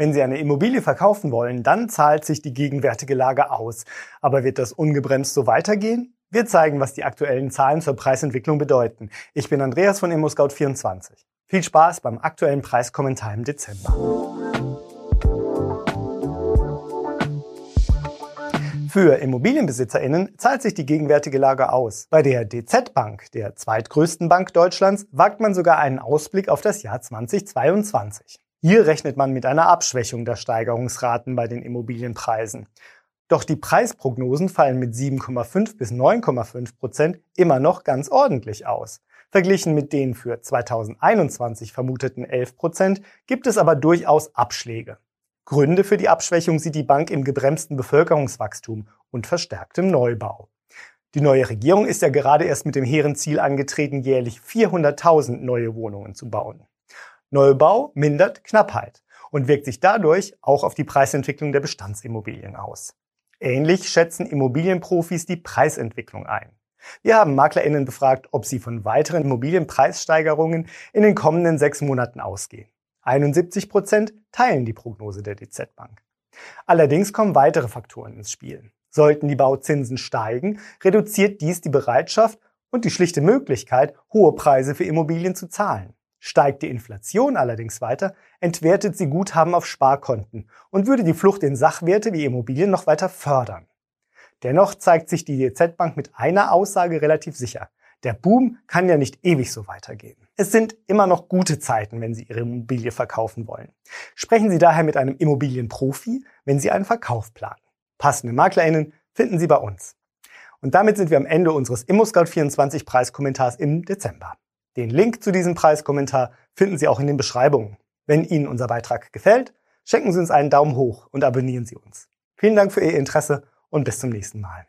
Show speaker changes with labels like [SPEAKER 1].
[SPEAKER 1] Wenn Sie eine Immobilie verkaufen wollen, dann zahlt sich die gegenwärtige Lage aus. Aber wird das ungebremst so weitergehen? Wir zeigen, was die aktuellen Zahlen zur Preisentwicklung bedeuten. Ich bin Andreas von ImmoScout24. Viel Spaß beim aktuellen Preiskommentar im Dezember. Für ImmobilienbesitzerInnen zahlt sich die gegenwärtige Lage aus. Bei der DZ Bank, der zweitgrößten Bank Deutschlands, wagt man sogar einen Ausblick auf das Jahr 2022. Hier rechnet man mit einer Abschwächung der Steigerungsraten bei den Immobilienpreisen. Doch die Preisprognosen fallen mit 7,5 bis 9,5 Prozent immer noch ganz ordentlich aus. Verglichen mit den für 2021 vermuteten 11 Prozent gibt es aber durchaus Abschläge. Gründe für die Abschwächung sieht die Bank im gebremsten Bevölkerungswachstum und verstärktem Neubau. Die neue Regierung ist ja gerade erst mit dem hehren Ziel angetreten, jährlich 400.000 neue Wohnungen zu bauen. Neubau mindert Knappheit und wirkt sich dadurch auch auf die Preisentwicklung der Bestandsimmobilien aus. Ähnlich schätzen Immobilienprofis die Preisentwicklung ein. Wir haben MaklerInnen befragt, ob sie von weiteren Immobilienpreissteigerungen in den kommenden sechs Monaten ausgehen. 71 Prozent teilen die Prognose der DZ Bank. Allerdings kommen weitere Faktoren ins Spiel. Sollten die Bauzinsen steigen, reduziert dies die Bereitschaft und die schlichte Möglichkeit, hohe Preise für Immobilien zu zahlen. Steigt die Inflation allerdings weiter, entwertet sie Guthaben auf Sparkonten und würde die Flucht in Sachwerte wie Immobilien noch weiter fördern. Dennoch zeigt sich die DZ Bank mit einer Aussage relativ sicher. Der Boom kann ja nicht ewig so weitergehen. Es sind immer noch gute Zeiten, wenn Sie Ihre Immobilie verkaufen wollen. Sprechen Sie daher mit einem Immobilienprofi, wenn Sie einen Verkauf planen. Passende MaklerInnen finden Sie bei uns. Und damit sind wir am Ende unseres ImmoScout24 Preiskommentars im Dezember. Den Link zu diesem Preiskommentar finden Sie auch in den Beschreibungen. Wenn Ihnen unser Beitrag gefällt, schenken Sie uns einen Daumen hoch und abonnieren Sie uns. Vielen Dank für Ihr Interesse und bis zum nächsten Mal.